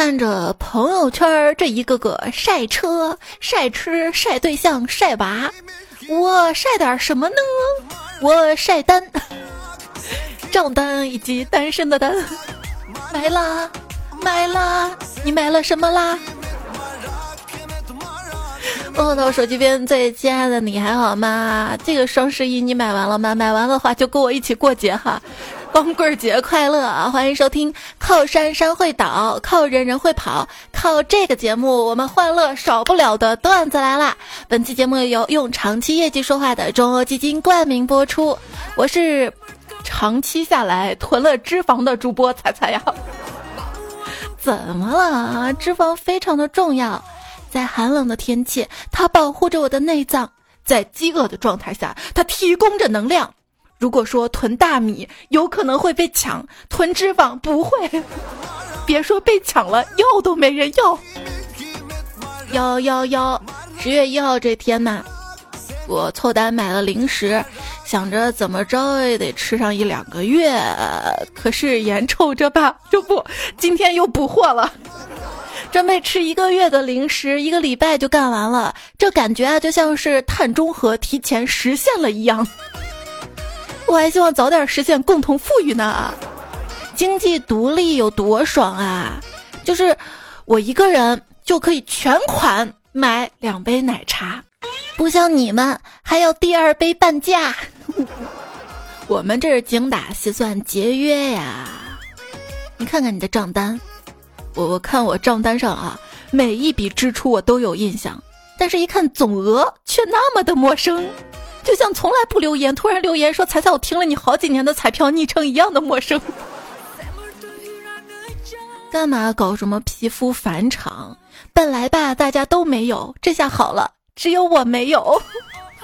看着朋友圈这一个个晒车、晒吃、晒对象、晒娃，我晒点什么呢？我晒单，账单以及单身的单，买啦，买啦，你买了什么啦？问候到手机边最亲爱的你还好吗？这个双十一你买完了吗？买完的话就跟我一起过节哈。光棍节快乐啊！欢迎收听《靠山山会倒，靠人人会跑》，靠这个节目我们欢乐少不了的段子来啦！本期节目由用长期业绩说话的中欧基金冠名播出。我是长期下来囤了脂肪的主播彩彩呀。怎么了？脂肪非常的重要，在寒冷的天气，它保护着我的内脏；在饥饿的状态下，它提供着能量。如果说囤大米有可能会被抢，囤脂肪不会。别说被抢了，要都没人要。幺幺幺，十月一号这天呐，我凑单买了零食，想着怎么着也得吃上一两个月。可是眼瞅着吧，这不，今天又补货了，准备吃一个月的零食，一个礼拜就干完了。这感觉啊，就像是碳中和提前实现了一样。我还希望早点实现共同富裕呢，经济独立有多爽啊！就是我一个人就可以全款买两杯奶茶，不像你们还要第二杯半价。我们这是精打细算节约呀！你看看你的账单，我我看我账单上啊，每一笔支出我都有印象，但是一看总额却那么的陌生。就像从来不留言，突然留言说“彩彩，我听了你好几年的彩票昵称一样的陌生”。干嘛搞什么皮肤返场？本来吧，大家都没有，这下好了，只有我没有。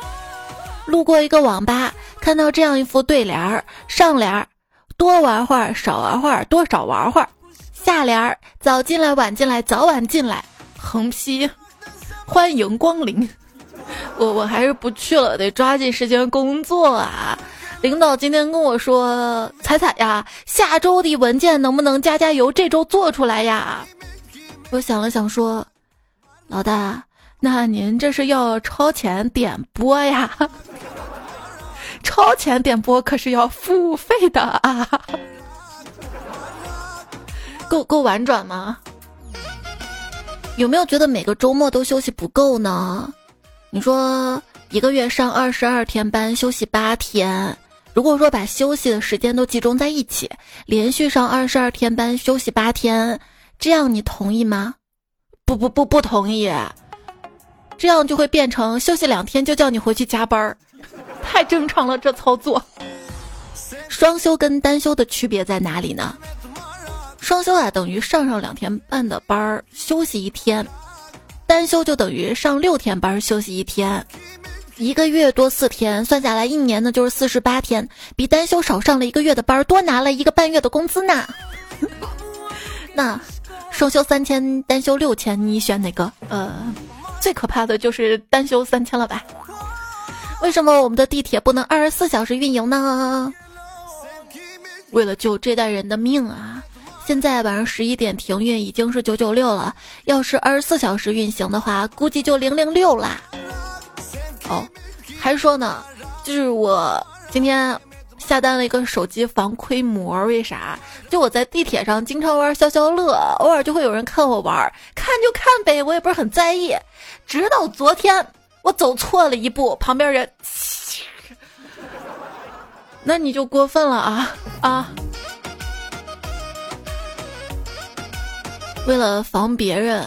路过一个网吧，看到这样一副对联儿：上联儿多玩会儿，少玩会儿，多少玩会儿；下联儿早进来，晚进来，早晚进来。横批：欢迎光临。我我还是不去了，得抓紧时间工作啊！领导今天跟我说：“彩彩呀，下周的文件能不能加加油，这周做出来呀？”我想了想说：“老大，那您这是要超前点播呀？超前点播可是要付费的啊！够够婉转吗？有没有觉得每个周末都休息不够呢？”你说一个月上二十二天班，休息八天。如果说把休息的时间都集中在一起，连续上二十二天班，休息八天，这样你同意吗？不不不不同意。这样就会变成休息两天就叫你回去加班儿，太正常了。这操作，双休跟单休的区别在哪里呢？双休啊，等于上上两天半的班儿，休息一天。单休就等于上六天班休息一天，一个月多四天，算下来一年呢就是四十八天，比单休少上了一个月的班多拿了一个半月的工资呢。那双休三千，单休六千，你选哪个？呃，最可怕的就是单休三千了吧？为什么我们的地铁不能二十四小时运营呢？为了救这代人的命啊！现在晚上十一点停运已经是九九六了，要是二十四小时运行的话，估计就零零六啦。哦，还说呢，就是我今天下单了一个手机防窥膜，为啥？就我在地铁上经常玩消消乐，偶尔就会有人看我玩，看就看呗，我也不是很在意。直到昨天，我走错了一步，旁边人，那你就过分了啊啊！为了防别人，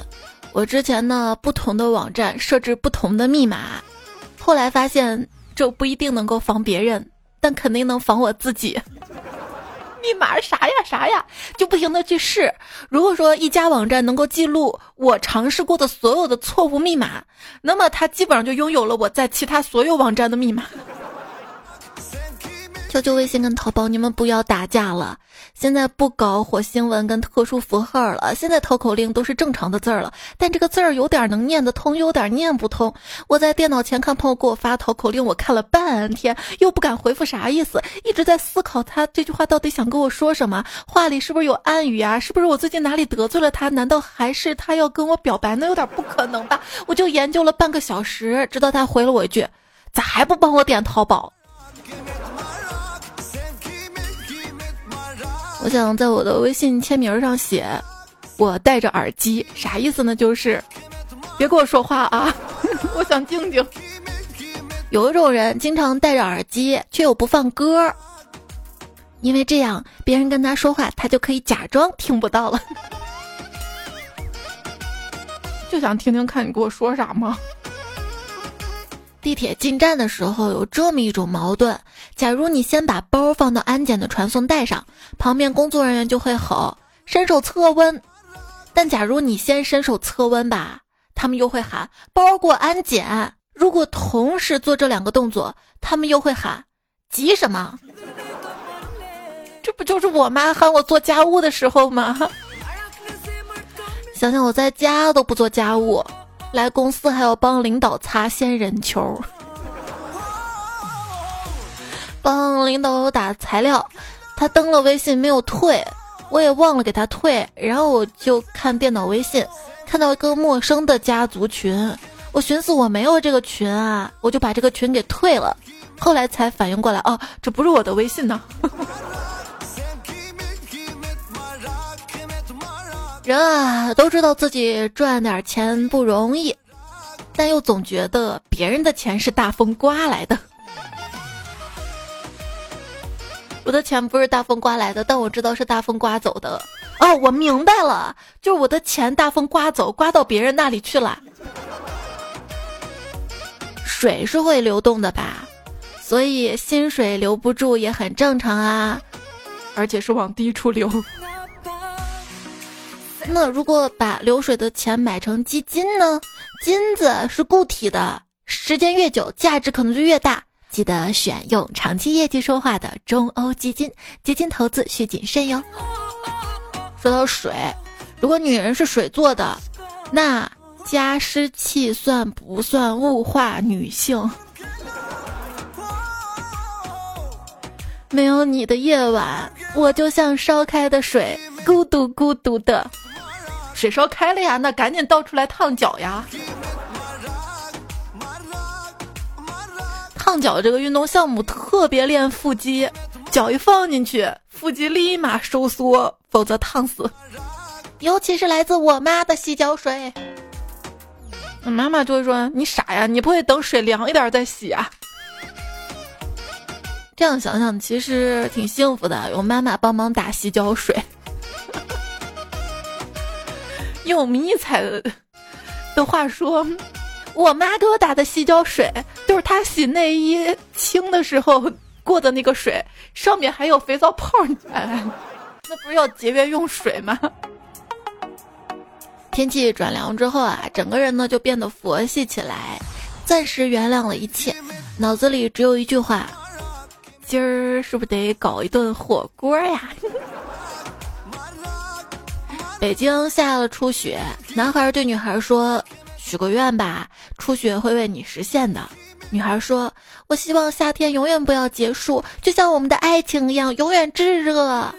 我之前呢不同的网站设置不同的密码，后来发现这不一定能够防别人，但肯定能防我自己。密码啥呀啥呀，就不停的去试。如果说一家网站能够记录我尝试过的所有的错误密码，那么它基本上就拥有了我在其他所有网站的密码。求求微信跟淘宝，你们不要打架了。现在不搞火星文跟特殊符号了，现在淘口令都是正常的字儿了。但这个字儿有点能念得通，有点念不通。我在电脑前看朋友给我发淘口令，我看了半天，又不敢回复啥意思，一直在思考他这句话到底想跟我说什么，话里是不是有暗语啊？是不是我最近哪里得罪了他？难道还是他要跟我表白？那有点不可能吧？我就研究了半个小时，直到他回了我一句：“咋还不帮我点淘宝？”我想在我的微信签名上写“我戴着耳机”，啥意思呢？就是别跟我说话啊，我想静静。有一种人经常戴着耳机，却又不放歌，因为这样别人跟他说话，他就可以假装听不到了。就想听听看你跟我说啥吗？地铁进站的时候有这么一种矛盾：假如你先把包放到安检的传送带上，旁边工作人员就会吼“伸手测温”；但假如你先伸手测温吧，他们又会喊“包过安检”。如果同时做这两个动作，他们又会喊“急什么”？这不就是我妈喊我做家务的时候吗？想想我在家都不做家务。来公司还要帮领导擦仙人球，帮领导打材料，他登了微信没有退，我也忘了给他退，然后我就看电脑微信，看到一个陌生的家族群，我寻思我没有这个群啊，我就把这个群给退了，后来才反应过来，哦，这不是我的微信呢。人啊，都知道自己赚点钱不容易，但又总觉得别人的钱是大风刮来的。我的钱不是大风刮来的，但我知道是大风刮走的。哦，我明白了，就是我的钱大风刮走，刮到别人那里去了。水是会流动的吧？所以薪水留不住也很正常啊，而且是往低处流。那如果把流水的钱买成基金呢？金子是固体的，时间越久，价值可能就越大。记得选用长期业绩说话的中欧基金，基金投资需谨慎哟。说到水，如果女人是水做的，那加湿器算不算物化女性？没有你的夜晚，我就像烧开的水，孤独孤独的。水烧开了呀，那赶紧倒出来烫脚呀！烫脚这个运动项目特别练腹肌，脚一放进去，腹肌立马收缩，否则烫死。尤其是来自我妈的洗脚水，妈妈就会说：“你傻呀，你不会等水凉一点再洗啊？”这样想想，其实挺幸福的，有妈妈帮忙打洗脚水。用迷彩的话说，我妈给我打的洗脚水，就是她洗内衣清的时候过的那个水，上面还有肥皂泡。哎，那不是要节约用水吗？天气转凉之后啊，整个人呢就变得佛系起来，暂时原谅了一切，脑子里只有一句话：今儿是不是得搞一顿火锅呀？北京下了初雪，男孩对女孩说：“许个愿吧，初雪会为你实现的。”女孩说：“我希望夏天永远不要结束，就像我们的爱情一样，永远炙热。”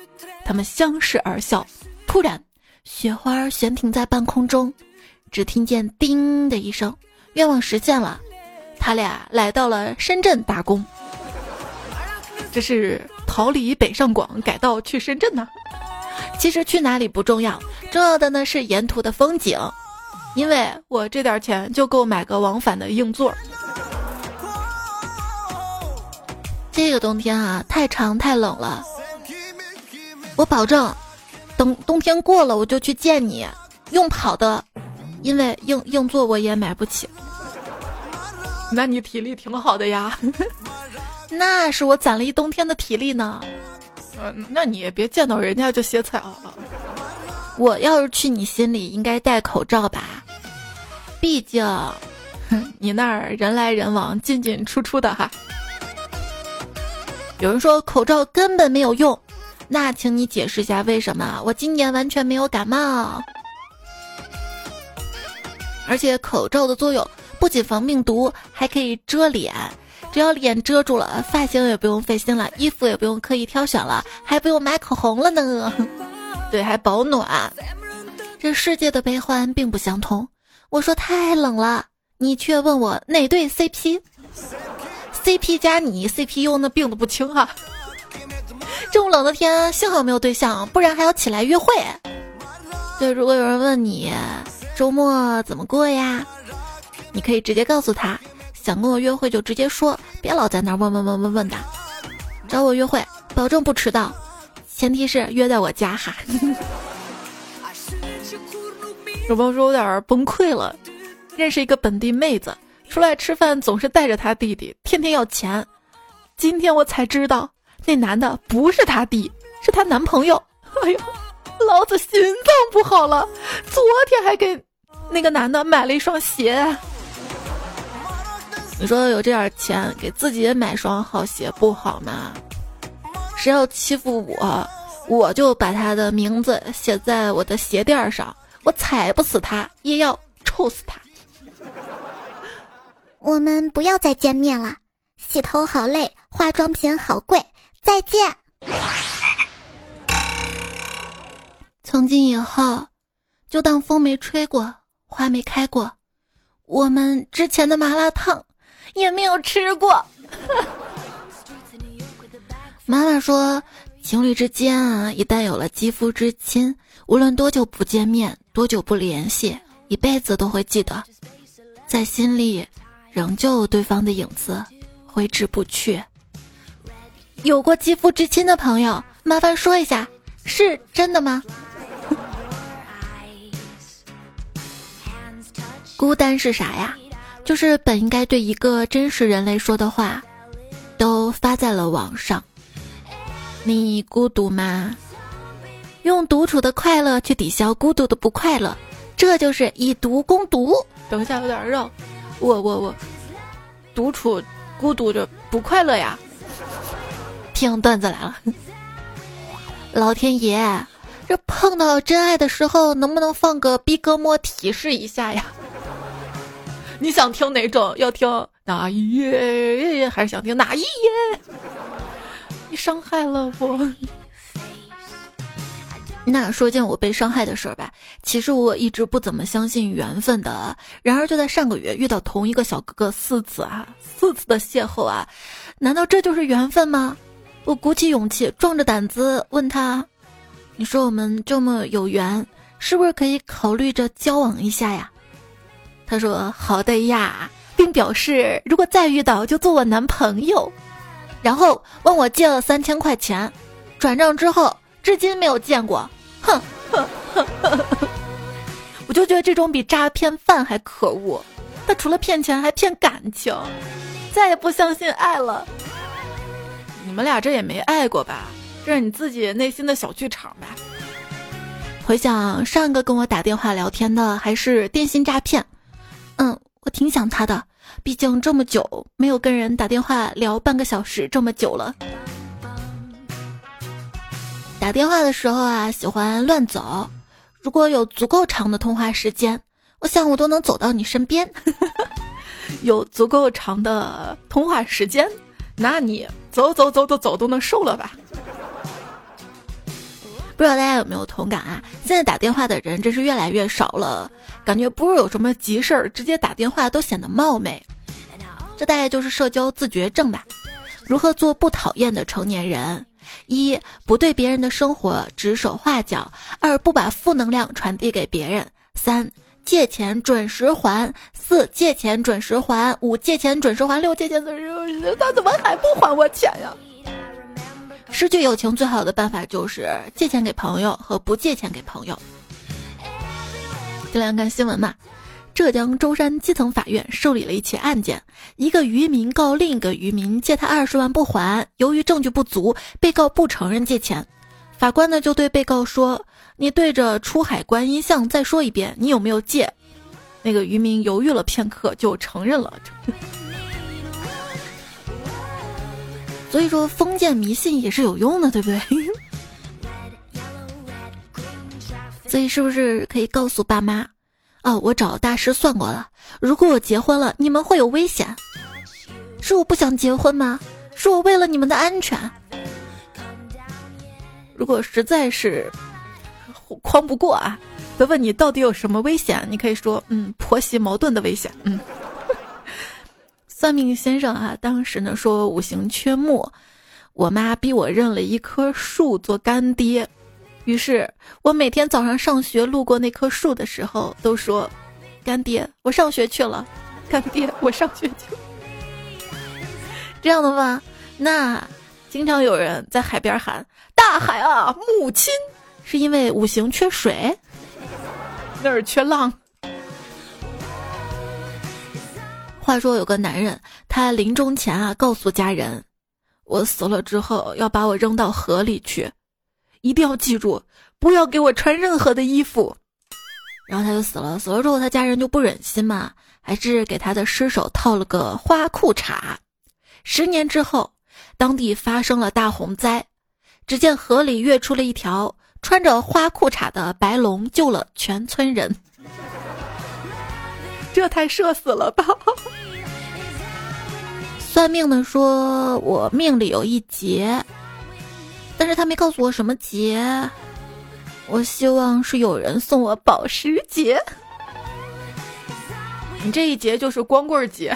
他们相视而笑。突然，雪花悬停在半空中，只听见“叮”的一声，愿望实现了。他俩来到了深圳打工。这是逃离北上广，改道去深圳呢。其实去哪里不重要，重要的呢是沿途的风景，因为我这点钱就够买个往返的硬座。这个冬天啊，太长太冷了，我保证，等冬天过了我就去见你，用跑的，因为硬硬座我也买不起。那你体力挺好的呀，那是我攒了一冬天的体力呢。嗯，那你也别见到人家就歇菜啊！我要是去你心里，应该戴口罩吧？毕竟，你那儿人来人往，进进出出的哈。有人说口罩根本没有用，那请你解释一下为什么？我今年完全没有感冒，而且口罩的作用不仅防病毒，还可以遮脸。只要脸遮住了，发型也不用费心了，衣服也不用刻意挑选了，还不用买口红了呢。对，还保暖。这世界的悲欢并不相通。我说太冷了，你却问我哪对 CP？CP 加你 CPU 那病的不轻哈。这么冷的天，幸好没有对象，不然还要起来约会。对，如果有人问你周末怎么过呀，你可以直接告诉他。想跟我约会就直接说，别老在那问问问问问的。找我约会，保证不迟到，前提是约在我家哈。有朋友说有点崩溃了，认识一个本地妹子，出来吃饭总是带着他弟弟，天天要钱。今天我才知道，那男的不是他弟，是她男朋友。哎呦，老子心脏不好了，昨天还给那个男的买了一双鞋。你说有这点钱给自己买双好鞋不好吗？谁要欺负我，我就把他的名字写在我的鞋垫上，我踩不死他也要臭死他。我们不要再见面了，洗头好累，化妆品好贵，再见。从今以后，就当风没吹过，花没开过，我们之前的麻辣烫。也没有吃过。妈妈说，情侣之间啊，一旦有了肌肤之亲，无论多久不见面，多久不联系，一辈子都会记得，在心里仍旧对方的影子，挥之不去。有过肌肤之亲的朋友，麻烦说一下，是真的吗？孤单是啥呀？就是本应该对一个真实人类说的话，都发在了网上。你孤独吗？用独处的快乐去抵消孤独的不快乐，这就是以毒攻毒。等一下有点绕，我我我，独处孤独着不快乐呀。听段子来了，老天爷，这碰到真爱的时候，能不能放个逼哥莫提示一下呀？你想听哪种？要听哪一页？还是想听哪一页？你伤害了我。那说件我被伤害的事儿吧。其实我一直不怎么相信缘分的。然而就在上个月遇到同一个小哥哥四次啊，四次的邂逅啊，难道这就是缘分吗？我鼓起勇气，壮着胆子问他：“你说我们这么有缘，是不是可以考虑着交往一下呀？”他说好的呀，并表示如果再遇到就做我男朋友，然后问我借了三千块钱，转账之后至今没有见过。哼，我就觉得这种比诈骗犯还可恶，他除了骗钱还骗感情，再也不相信爱了。你们俩这也没爱过吧？这是你自己内心的小剧场吧？回想上一个跟我打电话聊天的还是电信诈骗。嗯，我挺想他的，毕竟这么久没有跟人打电话聊半个小时这么久了。打电话的时候啊，喜欢乱走。如果有足够长的通话时间，我想我都能走到你身边。有足够长的通话时间，那你走走走走走都能瘦了吧？不知道大家有没有同感啊？现在打电话的人真是越来越少了，感觉不是有什么急事儿，直接打电话都显得冒昧。这大概就是社交自觉症吧？如何做不讨厌的成年人？一不对别人的生活指手画脚；二不把负能量传递给别人；三借钱准时还；四借钱准时还；五借钱准时还；六借钱准时……他怎么还不还我钱呀？失去友情最好的办法就是借钱给朋友和不借钱给朋友。今天看新闻嘛，浙江舟山基层法院受理了一起案件，一个渔民告另一个渔民借他二十万不还，由于证据不足，被告不承认借钱。法官呢就对被告说：“你对着出海观音像再说一遍，你有没有借？”那个渔民犹豫了片刻，就承认了。所以说封建迷信也是有用的，对不对？所以是不是可以告诉爸妈？哦，我找大师算过了，如果我结婚了，你们会有危险。是我不想结婚吗？是我为了你们的安全。如果实在是框不过啊，问问你到底有什么危险？你可以说，嗯，婆媳矛盾的危险。嗯，算命先生啊，当时呢说五行缺木，我妈逼我认了一棵树做干爹。于是我每天早上上学路过那棵树的时候，都说：“干爹，我上学去了。”干爹，我上学去了。这样的话，那经常有人在海边喊：“大海啊，母亲！”是因为五行缺水，那儿缺浪。话说有个男人，他临终前啊，告诉家人：“我死了之后要把我扔到河里去。”一定要记住，不要给我穿任何的衣服。然后他就死了。死了之后，他家人就不忍心嘛，还是给他的尸首套了个花裤衩。十年之后，当地发生了大洪灾，只见河里跃出了一条穿着花裤衩的白龙，救了全村人。这太社死了吧！算命的说我命里有一劫。但是他没告诉我什么劫，我希望是有人送我保时捷。你这一节就是光棍节，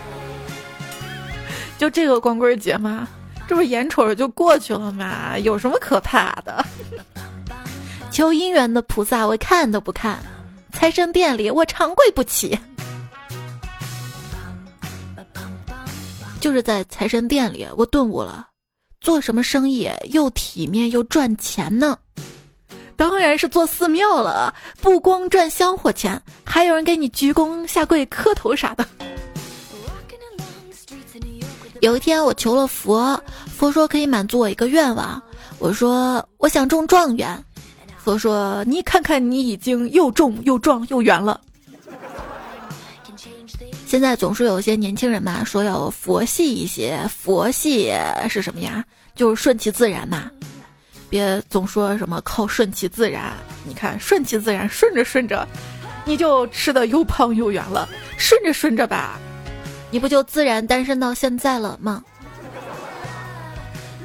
就这个光棍节吗？这不眼瞅着就过去了吗？有什么可怕的？求姻缘的菩萨我看都不看，财神殿里我长跪不起。就是在财神殿里，我顿悟了。做什么生意又体面又赚钱呢？当然是做寺庙了。不光赚香火钱，还有人给你鞠躬下跪磕头啥的。有一天我求了佛，佛说可以满足我一个愿望。我说我想中状元，佛说你看看你已经又重又壮又圆了。现在总是有些年轻人嘛，说要佛系一些，佛系是什么呀？就是顺其自然嘛，别总说什么靠顺其自然。你看顺其自然，顺着顺着，你就吃的又胖又圆了。顺着顺着吧，你不就自然单身到现在了吗？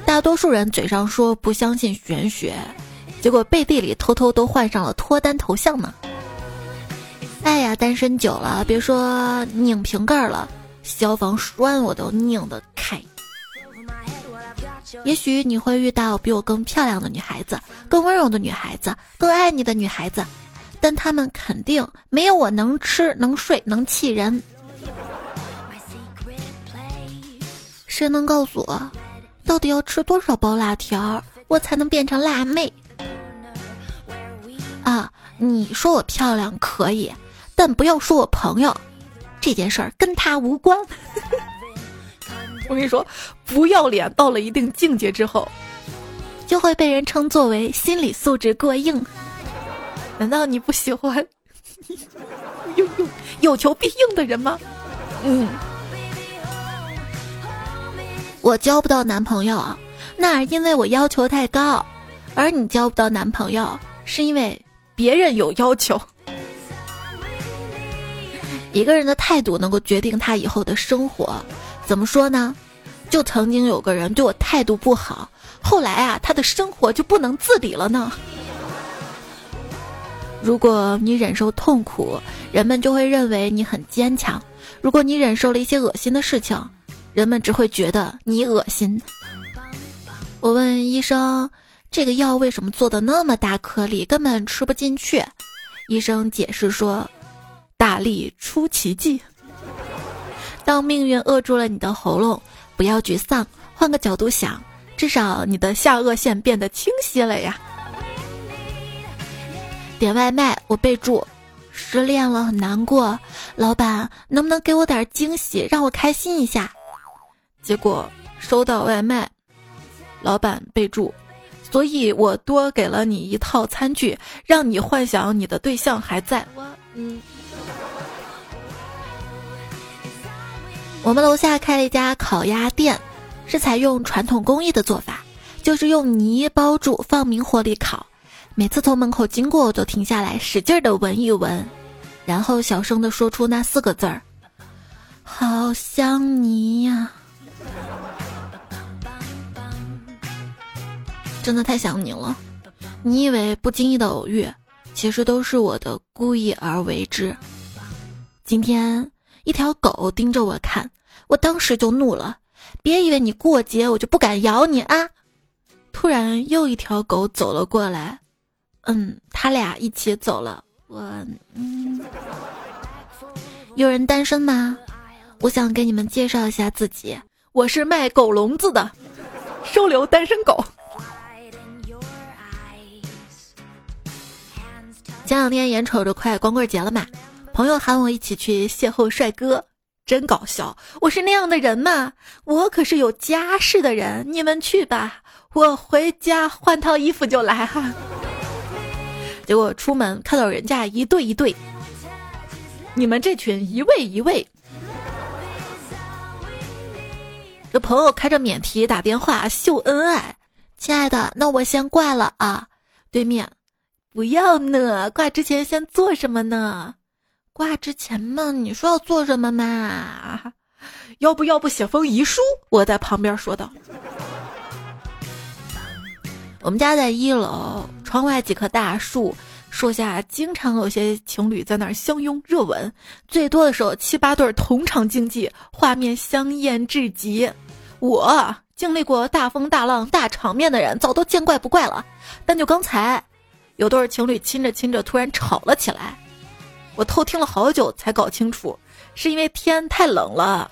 大多数人嘴上说不相信玄学，结果背地里偷偷都换上了脱单头像呢。哎呀，单身久了，别说拧瓶盖了，消防栓我都拧得开。也许你会遇到比我更漂亮的女孩子，更温柔的女孩子，更爱你的女孩子，但她们肯定没有我能吃、能睡、能气人。谁能告诉我，到底要吃多少包辣条，我才能变成辣妹？啊，你说我漂亮可以。但不要说我朋友，这件事儿跟他无关。我跟你说，不要脸到了一定境界之后，就会被人称作为心理素质过硬。难道你不喜欢有有有求必应的人吗？嗯，我交不到男朋友，那是因为我要求太高；而你交不到男朋友，是因为别人有要求。一个人的态度能够决定他以后的生活，怎么说呢？就曾经有个人对我态度不好，后来啊，他的生活就不能自理了呢。如果你忍受痛苦，人们就会认为你很坚强；如果你忍受了一些恶心的事情，人们只会觉得你恶心。我问医生，这个药为什么做的那么大颗粒，根本吃不进去？医生解释说。大力出奇迹。当命运扼住了你的喉咙，不要沮丧，换个角度想，至少你的下颚线变得清晰了呀。点外卖，我备注：失恋了，很难过。老板，能不能给我点惊喜，让我开心一下？结果收到外卖，老板备注：所以我多给了你一套餐具，让你幻想你的对象还在。我，嗯。我们楼下开了一家烤鸭店，是采用传统工艺的做法，就是用泥包住，放明火里烤。每次从门口经过，我都停下来，使劲的闻一闻，然后小声的说出那四个字儿：“好香泥呀！”真的太想你了。你以为不经意的偶遇，其实都是我的故意而为之。今天一条狗盯着我看，我当时就怒了。别以为你过节我就不敢咬你啊！突然又一条狗走了过来。嗯，他俩一起走了。我嗯，有人单身吗？我想给你们介绍一下自己，我是卖狗笼子的，收留单身狗。前两天眼瞅着快光棍节了嘛，朋友喊我一起去邂逅帅哥，真搞笑。我是那样的人吗？我可是有家室的人。你们去吧，我回家换套衣服就来哈。结果出门看到人家一对一对，你们这群一位一位。这朋友开着免提打电话秀恩爱，亲爱的，那我先挂了啊。对面，不要呢，挂之前先做什么呢？挂之前嘛，你说要做什么嘛？要不要不写封遗书？我在旁边说道。我们家在一楼，窗外几棵大树，树下经常有些情侣在那儿相拥热吻，最多的时候七八对同场竞技，画面香艳至极。我经历过大风大浪大场面的人，早都见怪不怪了。但就刚才，有对情侣亲着亲着突然吵了起来，我偷听了好久才搞清楚，是因为天太冷了，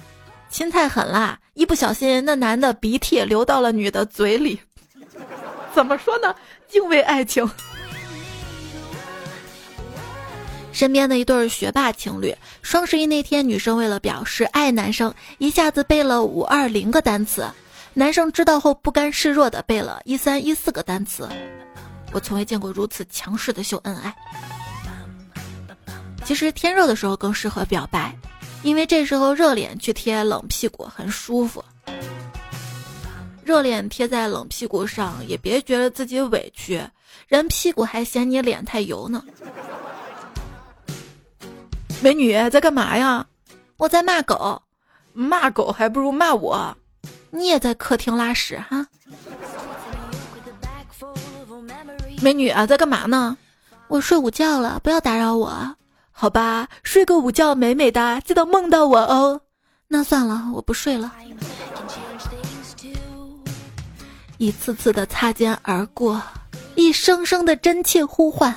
亲太狠啦，一不小心那男的鼻涕流到了女的嘴里。怎么说呢？敬畏爱情。身边的一对学霸情侣，双十一那天，女生为了表示爱男生，一下子背了五二零个单词，男生知道后不甘示弱的背了一三一四个单词。我从未见过如此强势的秀恩爱。其实天热的时候更适合表白，因为这时候热脸去贴冷屁股很舒服。热脸贴在冷屁股上，也别觉得自己委屈，人屁股还嫌你脸太油呢。美女在干嘛呀？我在骂狗，骂狗还不如骂我。你也在客厅拉屎哈？美女啊，在干嘛呢？我睡午觉了，不要打扰我。好吧，睡个午觉美美的，记得梦到我哦。那算了，我不睡了。一次次的擦肩而过，一声声的真切呼唤，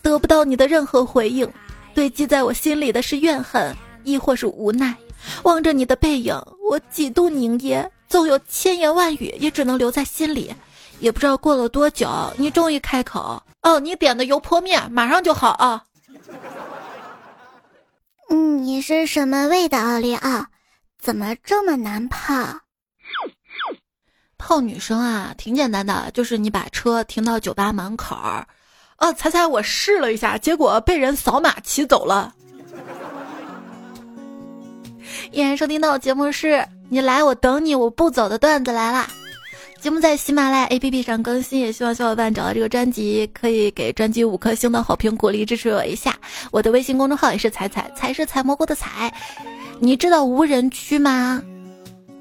得不到你的任何回应，堆积在我心里的是怨恨，亦或是无奈。望着你的背影，我几度凝噎，纵有千言万语，也只能留在心里。也不知道过了多久，你终于开口：“哦，你点的油泼面马上就好啊。”嗯，你是什么味道，奥利奥？怎么这么难泡？泡女生啊，挺简单的，就是你把车停到酒吧门口儿，哦，猜猜我试了一下，结果被人扫码骑走了。依然收听到节目是你来我等你我不走的段子来啦。节目在喜马拉雅 APP 上更新，也希望小伙伴找到这个专辑，可以给专辑五颗星的好评鼓励支持我一下。我的微信公众号也是彩彩，彩是采蘑菇的彩。你知道无人区吗？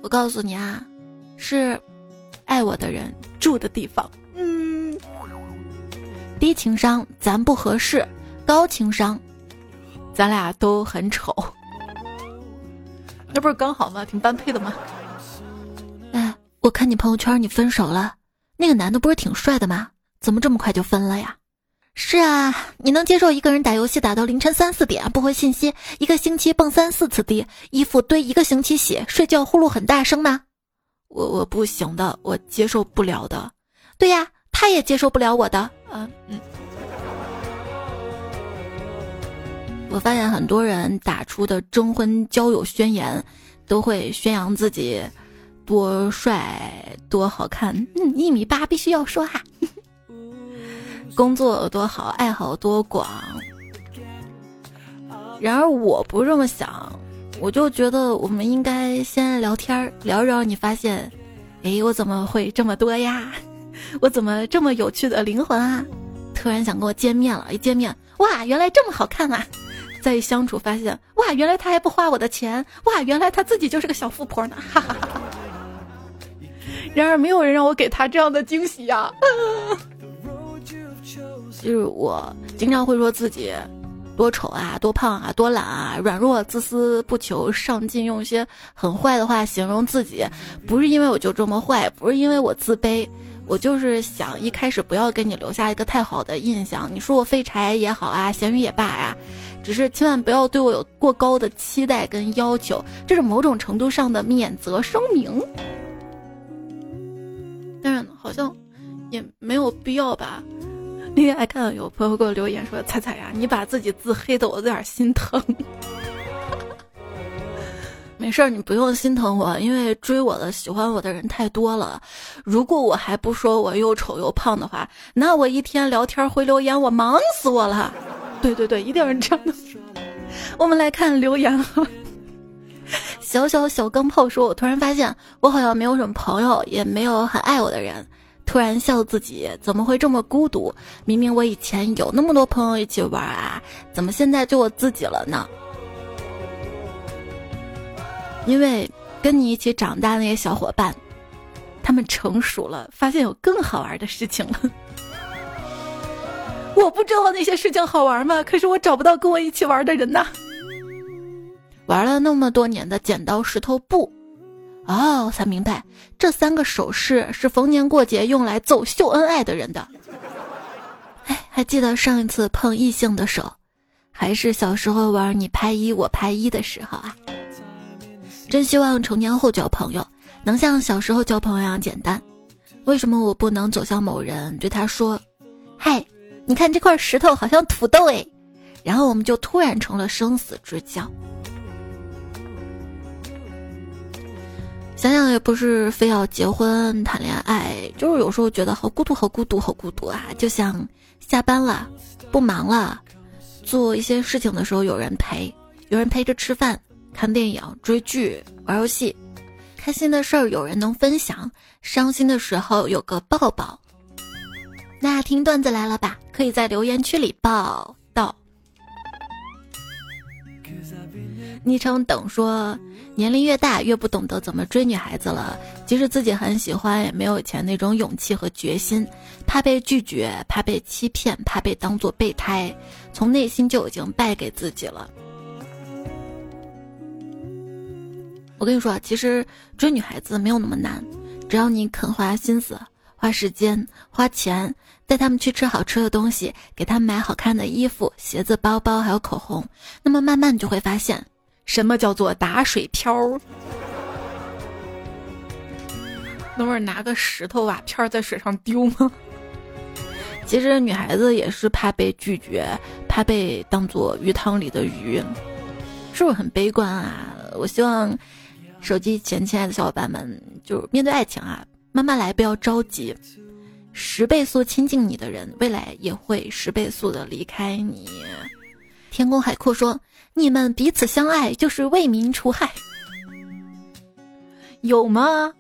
我告诉你啊，是。爱我的人住的地方，嗯，低情商咱不合适，高情商，咱俩都很丑，那不是刚好吗？挺般配的吗？哎，我看你朋友圈你分手了，那个男的不是挺帅的吗？怎么这么快就分了呀？是啊，你能接受一个人打游戏打到凌晨三四点不回信息，一个星期蹦三四次地，衣服堆一个星期洗，睡觉呼噜很大声吗？我我不行的，我接受不了的。对呀，他也接受不了我的。嗯嗯。我发现很多人打出的征婚交友宣言，都会宣扬自己多帅多好看。嗯，一米八必须要说哈。工作有多好，爱好多广。然而我不这么想。我就觉得我们应该先聊天聊一聊。你发现，哎，我怎么会这么多呀？我怎么这么有趣的灵魂啊？突然想跟我见面了，一见面，哇，原来这么好看啊！再一相处，发现，哇，原来他还不花我的钱，哇，原来他自己就是个小富婆呢，哈哈哈哈。然而，没有人让我给他这样的惊喜呀。就是我经常会说自己多丑啊，多胖啊，多懒啊，软弱、自私、不求上进，用一些很坏的话形容自己，不是因为我就这么坏，不是因为我自卑。我就是想一开始不要给你留下一个太好的印象。你说我废柴也好啊，咸鱼也罢呀，只是千万不要对我有过高的期待跟要求，这是某种程度上的免责声明。但是好像也没有必要吧。那天还看到有朋友给我留言说：“彩彩呀，你把自己自黑的我有点心疼。”没事儿，你不用心疼我，因为追我的、喜欢我的人太多了。如果我还不说我又丑又胖的话，那我一天聊天回留言，我忙死我了。对对对，一定是这样的。我们来看留言。小小小钢炮说：“我突然发现，我好像没有什么朋友，也没有很爱我的人。突然笑自己怎么会这么孤独？明明我以前有那么多朋友一起玩啊，怎么现在就我自己了呢？”因为跟你一起长大那些小伙伴，他们成熟了，发现有更好玩的事情了。我不知道那些事情好玩吗？可是我找不到跟我一起玩的人呐。玩了那么多年的剪刀石头布，哦，才明白这三个手势是逢年过节用来奏秀恩爱的人的。哎，还记得上一次碰异性的手，还是小时候玩你拍一我拍一的时候啊。真希望成年后交朋友能像小时候交朋友一样简单。为什么我不能走向某人对他说：“嗨，你看这块石头好像土豆诶。”然后我们就突然成了生死之交。想想也不是非要结婚谈恋爱，就是有时候觉得好孤独，好孤独，好孤独啊！就像下班了，不忙了，做一些事情的时候有人陪，有人陪着吃饭。看电影、追剧、玩游戏，开心的事儿有人能分享，伤心的时候有个抱抱。那听段子来了吧？可以在留言区里报道。昵称等说，年龄越大越不懂得怎么追女孩子了。即使自己很喜欢，也没有以前那种勇气和决心，怕被拒绝，怕被欺骗，怕被当做备胎，从内心就已经败给自己了。我跟你说，其实追女孩子没有那么难，只要你肯花心思、花时间、花钱，带她们去吃好吃的东西，给她们买好看的衣服、鞋子、包包，还有口红，那么慢慢你就会发现，什么叫做打水漂。那不是拿个石头瓦片在水上丢吗？其实女孩子也是怕被拒绝，怕被当做鱼塘里的鱼，是不是很悲观啊？我希望。手机前，亲爱的小伙伴们，就面对爱情啊，慢慢来，不要着急。十倍速亲近你的人，未来也会十倍速的离开你。天空海阔说：“你们彼此相爱，就是为民除害。”有吗？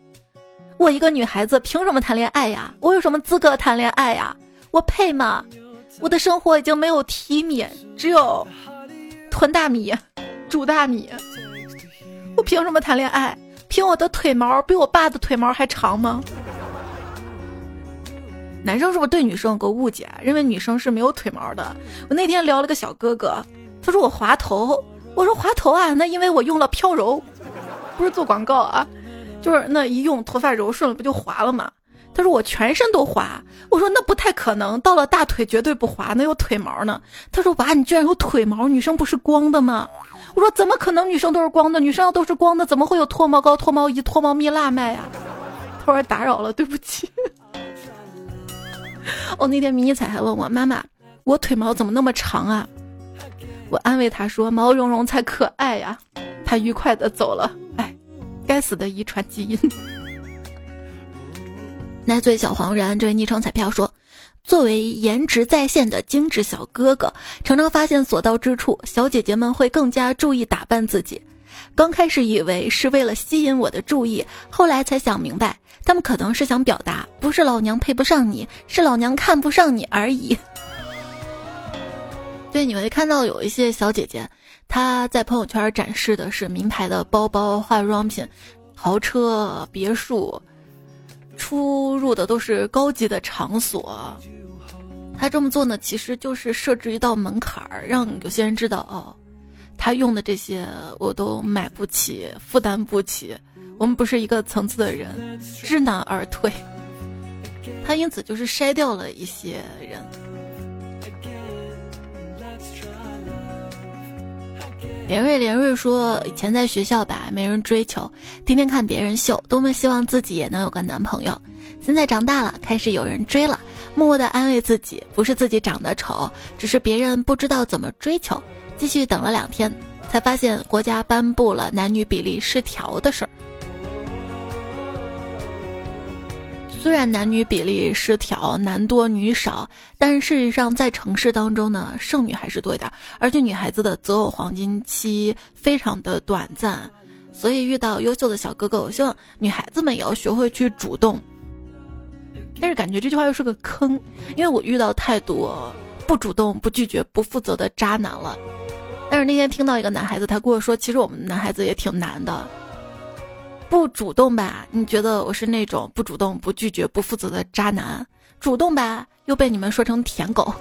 我一个女孩子，凭什么谈恋爱呀？我有什么资格谈恋爱呀？我配吗？我的生活已经没有提米，只有囤大米、煮大米。我凭什么谈恋爱？凭我的腿毛比我爸的腿毛还长吗？男生是不是对女生有个误解，认为女生是没有腿毛的？我那天聊了个小哥哥，他说我滑头，我说滑头啊，那因为我用了飘柔，不是做广告啊，就是那一用头发柔顺了，不就滑了吗？他说我全身都滑，我说那不太可能，到了大腿绝对不滑，那有腿毛呢。他说娃，你居然有腿毛，女生不是光的吗？我说怎么可能？女生都是光的，女生要都是光的，怎么会有脱毛膏、脱毛仪、脱毛蜜蜡卖呀？他说打扰了，对不起。哦，那天迷彩还问我妈妈，我腿毛怎么那么长啊？我安慰他说毛茸茸才可爱呀。他愉快的走了。哎，该死的遗传基因。奶嘴小黄人，这位昵称彩票说。作为颜值在线的精致小哥哥，常常发现所到之处，小姐姐们会更加注意打扮自己。刚开始以为是为了吸引我的注意，后来才想明白，他们可能是想表达，不是老娘配不上你，是老娘看不上你而已。对，你会看到有一些小姐姐，她在朋友圈展示的是名牌的包包、化妆品、豪车、别墅，出入的都是高级的场所。她这么做呢，其实就是设置一道门槛儿，让有些人知道哦，她用的这些我都买不起，负担不起。我们不是一个层次的人，知难而退。她因此就是筛掉了一些人。连瑞连瑞说：“以前在学校吧，没人追求，天天看别人秀，多么希望自己也能有个男朋友。现在长大了，开始有人追了，默默的安慰自己，不是自己长得丑，只是别人不知道怎么追求。继续等了两天，才发现国家颁布了男女比例失调的事儿。”虽然男女比例失调，男多女少，但是事实上在城市当中呢，剩女还是多一点，而且女孩子的择偶黄金期非常的短暂，所以遇到优秀的小哥哥，我希望女孩子们也要学会去主动。但是感觉这句话又是个坑，因为我遇到太多不主动、不拒绝、不负责的渣男了。但是那天听到一个男孩子，他跟我说，其实我们男孩子也挺难的。不主动吧？你觉得我是那种不主动、不拒绝、不负责的渣男？主动吧，又被你们说成舔狗。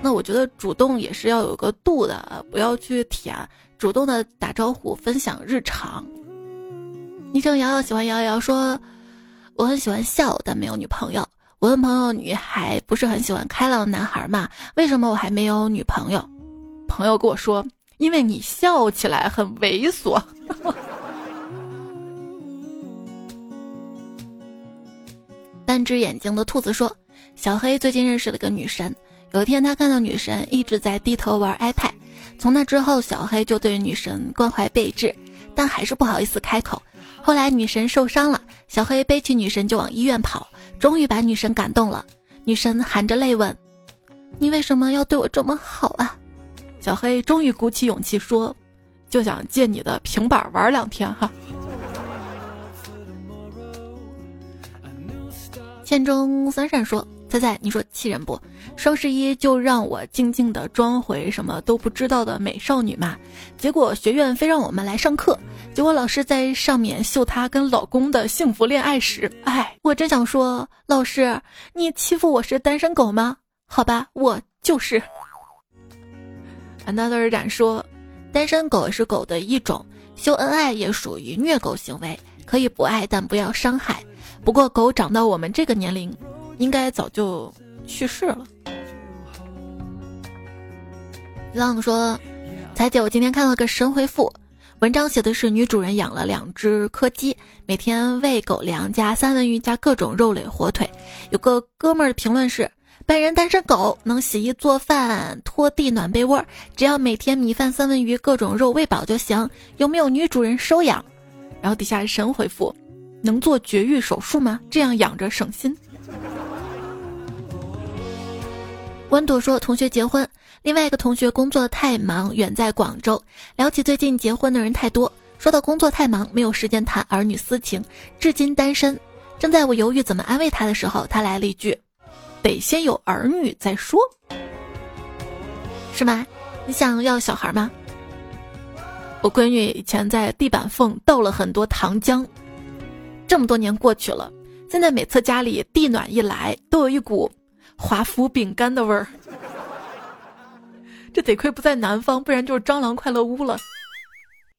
那我觉得主动也是要有个度的，不要去舔。主动的打招呼、分享日常。昵称瑶瑶喜欢瑶瑶说：“我很喜欢笑，但没有女朋友。”我问朋友：“女孩不是很喜欢开朗的男孩吗？为什么我还没有女朋友？”朋友跟我说：“因为你笑起来很猥琐。”单只眼睛的兔子说：“小黑最近认识了个女神。有一天，他看到女神一直在低头玩 iPad。从那之后，小黑就对女神关怀备至，但还是不好意思开口。后来，女神受伤了，小黑背起女神就往医院跑，终于把女神感动了。女神含着泪问：‘你为什么要对我这么好啊？’小黑终于鼓起勇气说：‘就想借你的平板玩两天哈。’”千中三善说：“猜猜，你说气人不？双十一就让我静静的装回什么都不知道的美少女嘛。结果学院非让我们来上课，结果老师在上面秀她跟老公的幸福恋爱史。哎，我真想说，老师，你欺负我是单身狗吗？好吧，我就是。”Another 冉说：“单身狗是狗的一种，秀恩爱也属于虐狗行为，可以不爱，但不要伤害。”不过狗长到我们这个年龄，应该早就去世了。浪说：“彩姐，我今天看了个神回复，文章写的是女主人养了两只柯基，每天喂狗粮加三文鱼加各种肉类火腿。有个哥们儿的评论是：本人单身狗，能洗衣做饭拖地暖被窝，只要每天米饭三文鱼各种肉喂饱就行。有没有女主人收养？然后底下神回复。”能做绝育手术吗？这样养着省心。温朵说：“同学结婚，另外一个同学工作太忙，远在广州。聊起最近结婚的人太多，说到工作太忙，没有时间谈儿女私情，至今单身。正在我犹豫怎么安慰他的时候，他来了一句：‘得先有儿女再说。’是吗？你想要小孩吗？我闺女以前在地板缝倒了很多糖浆。”这么多年过去了，现在每次家里地暖一来，都有一股华夫饼干的味儿。这得亏不在南方，不然就是蟑螂快乐屋了。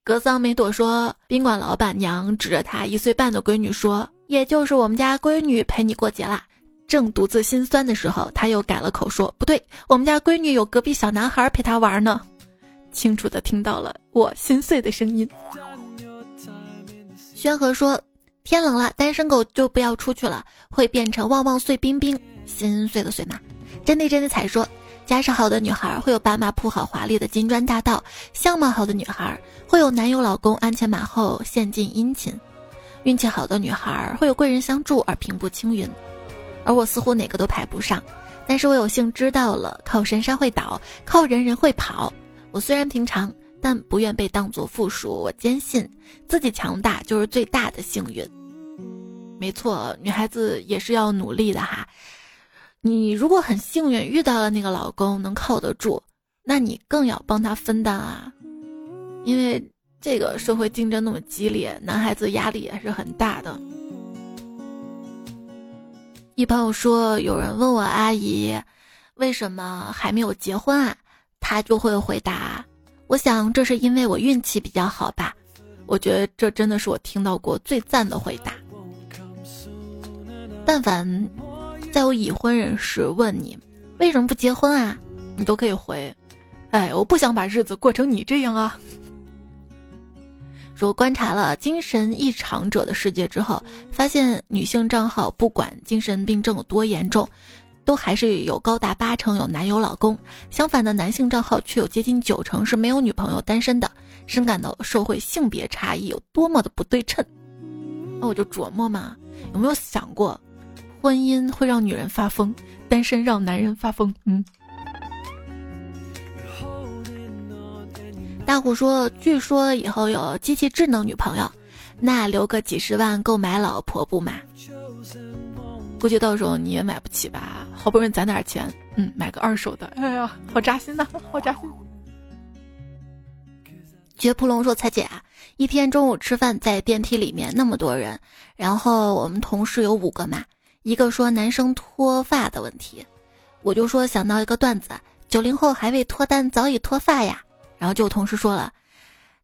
格桑梅朵说，宾馆老板娘指着她一岁半的闺女说：“也就是我们家闺女陪你过节啦。”正独自心酸的时候，他又改了口说：“不对，我们家闺女有隔壁小男孩陪她玩呢。”清楚的听到了我心碎的声音。宣和说。天冷了，单身狗就不要出去了，会变成旺旺碎冰冰，心碎的碎嘛。真的真的彩说，家世好的女孩会有爸妈铺好华丽的金砖大道，相貌好的女孩会有男友老公鞍前马后献尽殷勤，运气好的女孩会有贵人相助而平步青云，而我似乎哪个都排不上，但是我有幸知道了靠山山会倒，靠人人会跑。我虽然平常。但不愿被当作附属。我坚信自己强大就是最大的幸运。没错，女孩子也是要努力的哈。你如果很幸运遇到了那个老公能靠得住，那你更要帮他分担啊，因为这个社会竞争那么激烈，男孩子压力也是很大的。一朋友说，有人问我阿姨，为什么还没有结婚啊？他就会回答，我想这是因为我运气比较好吧。我觉得这真的是我听到过最赞的回答。但凡在我已婚人士问你为什么不结婚啊，你都可以回，哎，我不想把日子过成你这样啊。说观察了精神异常者的世界之后，发现女性账号不管精神病症有多严重，都还是有高达八成有男友老公。相反的，男性账号却有接近九成是没有女朋友单身的，深感到社会性别差异有多么的不对称。那我就琢磨嘛，有没有想过，婚姻会让女人发疯，单身让男人发疯？嗯。大虎说：“据说以后有机器智能女朋友，那留个几十万购买老婆不嘛？估计到时候你也买不起吧？好不容易攒点钱，嗯，买个二手的。哎呀，好扎心呐，好扎心。”绝扑龙说：“彩姐啊，一天中午吃饭在电梯里面那么多人，然后我们同事有五个嘛，一个说男生脱发的问题，我就说想到一个段子：九零后还未脱单，早已脱发呀。”然后就有同事说了：“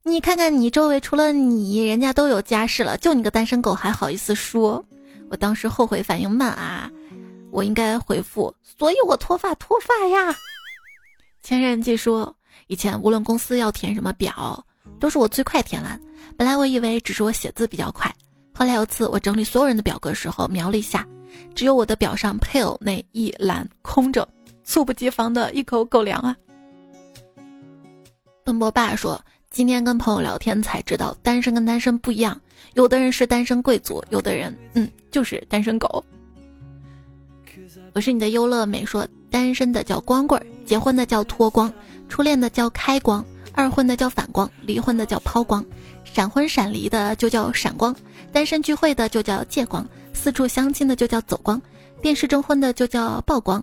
你看看你周围，除了你，人家都有家室了，就你个单身狗还好意思说？”我当时后悔反应慢啊，我应该回复：“所以我脱发脱发呀。”前任记说：“以前无论公司要填什么表，都是我最快填完。本来我以为只是我写字比较快，后来有次我整理所有人的表格时候，瞄了一下，只有我的表上配偶那一栏空着，猝不及防的一口狗粮啊！”奔波爸说：“今天跟朋友聊天才知道，单身跟单身不一样。有的人是单身贵族，有的人，嗯，就是单身狗。”我是你的优乐美说：“单身的叫光棍，结婚的叫脱光，初恋的叫开光，二婚的叫反光，离婚的叫抛光，闪婚闪离的就叫闪光，单身聚会的就叫借光，四处相亲的就叫走光，电视征婚的就叫曝光。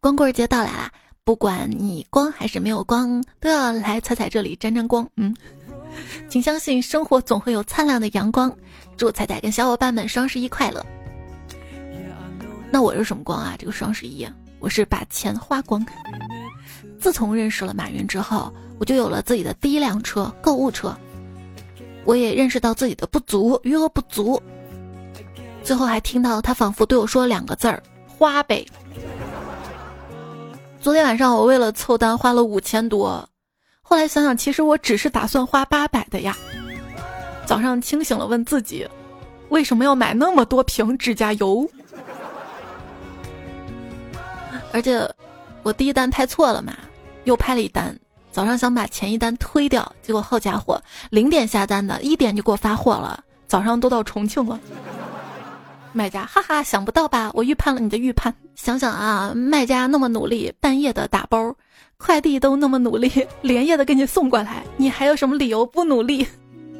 光棍节到来啦！”不管你光还是没有光，都要来彩彩这里沾沾光。嗯，请相信生活总会有灿烂的阳光。祝彩彩跟小伙伴们双十一快乐。那我是什么光啊？这个双十一，我是把钱花光。自从认识了马云之后，我就有了自己的第一辆车——购物车。我也认识到自己的不足，余额不足。最后还听到他仿佛对我说两个字儿：花呗。昨天晚上我为了凑单花了五千多，后来想想其实我只是打算花八百的呀。早上清醒了问自己，为什么要买那么多瓶指甲油？而且我第一单拍错了嘛，又拍了一单。早上想把前一单推掉，结果好家伙，零点下单的，一点就给我发货了。早上都到重庆了。卖家，哈哈，想不到吧？我预判了你的预判。想想啊，卖家那么努力，半夜的打包，快递都那么努力，连夜的给你送过来，你还有什么理由不努力？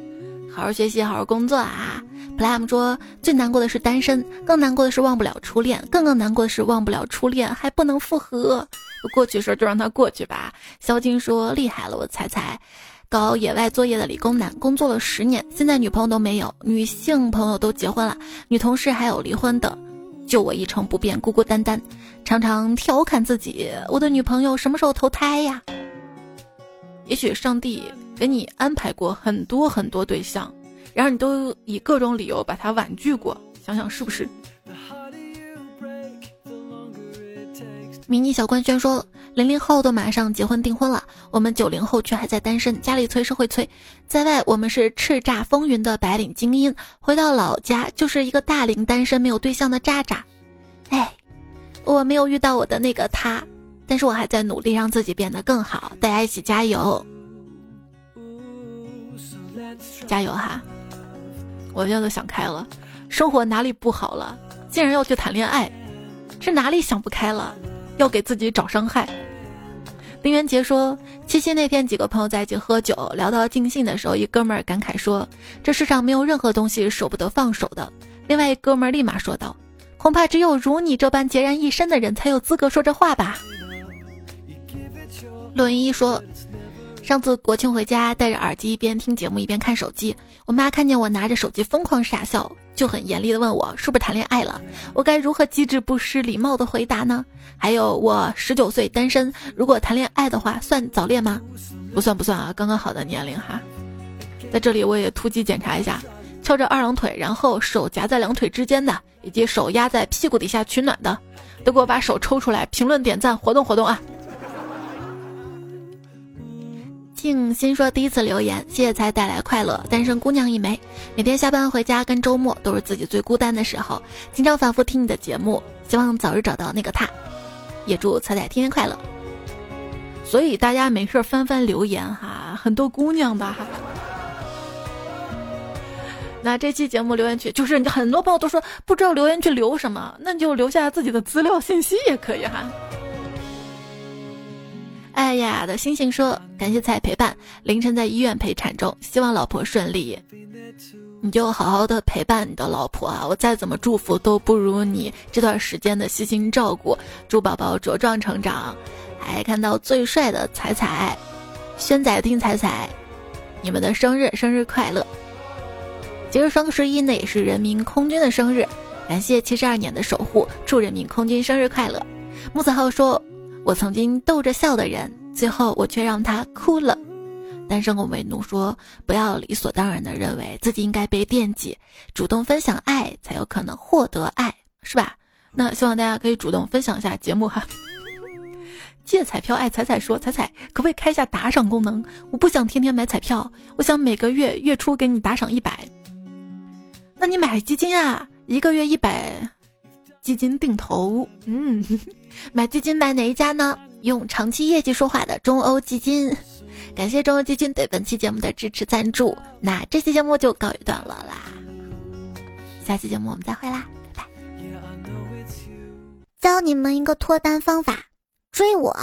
好好学习，好好工作啊！Plam 说，最难过的是单身，更难过的是忘不了初恋，更更难过的是忘不了初恋还不能复合。过去事儿就让它过去吧。肖金说，厉害了，我猜猜。搞野外作业的理工男，工作了十年，现在女朋友都没有，女性朋友都结婚了，女同事还有离婚的，就我一成不变，孤孤单单，常常调侃自己：我的女朋友什么时候投胎呀？也许上帝给你安排过很多很多对象，然而你都以各种理由把他婉拒过，想想是不是？迷你小官宣说。零零后都马上结婚订婚了，我们九零后却还在单身，家里催是会催，在外我们是叱咤风云的白领精英，回到老家就是一个大龄单身没有对象的渣渣。哎，我没有遇到我的那个他，但是我还在努力让自己变得更好，大家一起加油，加油哈！我现在都想开了，生活哪里不好了？竟然要去谈恋爱，这哪里想不开了？要给自己找伤害。林元杰说，七夕那天几个朋友在一起喝酒，聊到尽兴的时候，一哥们儿感慨说：“这世上没有任何东西舍不得放手的。”另外一哥们儿立马说道：“恐怕只有如你这般孑然一身的人才有资格说这话吧。”陆云一说。上次国庆回家，戴着耳机一边听节目一边看手机。我妈看见我拿着手机疯狂傻笑，就很严厉的问我是不是谈恋爱了。我该如何机智不失礼貌的回答呢？还有我十九岁单身，如果谈恋爱的话算早恋吗？不算不算啊，刚刚好的年龄哈。在这里我也突击检查一下，翘着二郎腿，然后手夹在两腿之间的，以及手压在屁股底下取暖的，都给我把手抽出来，评论点赞，活动活动啊！静心说：“第一次留言，谢谢才带来快乐。单身姑娘一枚，每天下班回家跟周末都是自己最孤单的时候，经常反复听你的节目，希望早日找到那个他。也祝彩彩天天快乐。所以大家没事翻翻留言哈，很多姑娘吧。那这期节目留言区就是很多朋友都说不知道留言区留什么，那你就留下自己的资料信息也可以哈。”哎呀的星星说：“感谢彩陪伴，凌晨在医院陪产中，希望老婆顺利。你就好好的陪伴你的老婆啊！我再怎么祝福都不如你这段时间的细心照顾。祝宝宝茁壮成长。还看到最帅的彩彩，轩仔听彩彩，你们的生日生日快乐！今日双十一呢，也是人民空军的生日，感谢七十二年的守护，祝人民空军生日快乐。木子浩说。”我曾经逗着笑的人，最后我却让他哭了。单身狗为奴说：“不要理所当然的认为自己应该被惦记，主动分享爱才有可能获得爱，是吧？”那希望大家可以主动分享一下节目哈。借彩票爱彩彩说：“彩彩可不可以开一下打赏功能？我不想天天买彩票，我想每个月月初给你打赏一百。那你买基金啊，一个月一百。”基金定投，嗯，买基金买哪一家呢？用长期业绩说话的中欧基金，感谢中欧基金对本期节目的支持赞助。那这期节目就告一段落啦，下期节目我们再会啦，拜拜。教你们一个脱单方法，追我。